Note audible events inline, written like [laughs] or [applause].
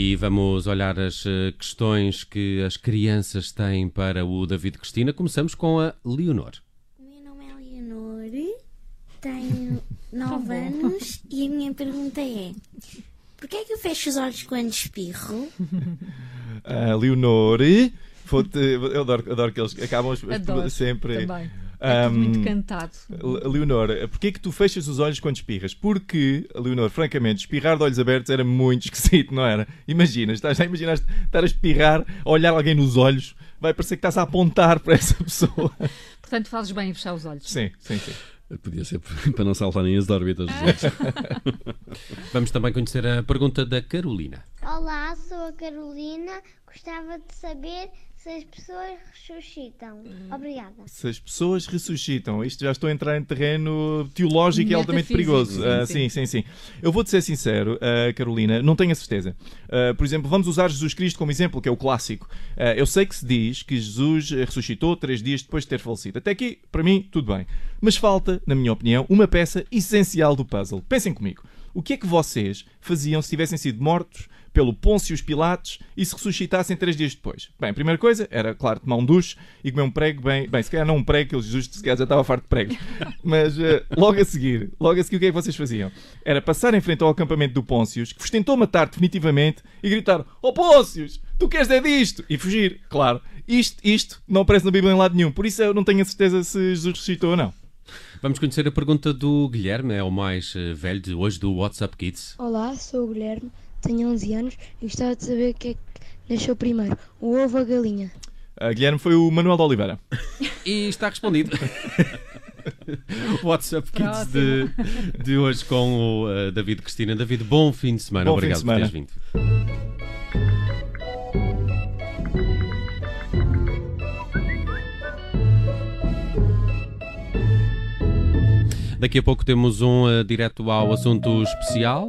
E vamos olhar as eh, questões que as crianças têm para o David Cristina. Começamos com a Leonor. O meu nome é Leonor, tenho [laughs] 9 anos e a minha pergunta é: Porquê é que eu fecho os olhos quando espirro? [laughs] Ah, Leonor, vou-te- eu adoro, adoro que eles acabam Adoro, sempre. Também. É tudo muito Ahm, cantado. Le- Leonor, porquê que tu fechas os olhos quando espirras? Porque, Leonor, francamente, espirrar de olhos abertos era muito [laughs] esquisito, não era? Imagina, estás, já imaginaste estar a espirrar, a olhar alguém nos olhos, vai parecer que estás a apontar para essa pessoa. [laughs] Portanto, fazes bem em fechar os olhos. Sim, sim, sim. Podia ser [laughs] para não saltarem as órbitas dos outros. Vamos também conhecer a pergunta da Carolina. Olá, sou a Carolina. Gostava de saber se as pessoas ressuscitam. Obrigada. Se as pessoas ressuscitam, isto já estou a entrar em terreno teológico e altamente perigoso. sim, Ah, sim. sim, sim, sim. Eu vou-te ser sincero, ah, Carolina, não tenho a certeza. Ah, por exemplo, vamos usar Jesus Cristo como exemplo, que é o clássico. Eu sei que se diz que Jesus ressuscitou três dias depois de ter falecido. Até aqui, para mim, tudo bem. Mas falta, na minha opinião, uma peça essencial do puzzle. Pensem comigo. O que é que vocês faziam se tivessem sido mortos pelo Pôncio Pilatos e se ressuscitassem três dias depois? Bem, a primeira coisa era, claro, tomar um duche e comer um prego bem... Bem, se calhar não um prego, que ele Jesus se calhar já estava farto de pregos. [laughs] Mas eh, logo a seguir, logo a seguir o que é que vocês faziam? Era passar em frente ao acampamento do Pôncios, que vos tentou matar definitivamente, e gritar, oh Pôncios, tu queres é disto? E fugir, claro. Isto, isto não aparece na Bíblia em lado nenhum, por isso eu não tenho a certeza se Jesus ressuscitou ou não. Vamos conhecer a pergunta do Guilherme, é o mais eh, velho de hoje do WhatsApp Kids. Olá, sou o Guilherme, tenho 11 anos e gostava de saber o que é que nasceu primeiro, o ovo ou a galinha. Ah, Guilherme foi o Manuel de Oliveira. E está respondido. [laughs] WhatsApp Kids de, de hoje com o eh, David Cristina. David, bom fim de semana. Bom fim de Obrigado por teres semana. vindo. Daqui a pouco temos um eh, direto ao assunto especial.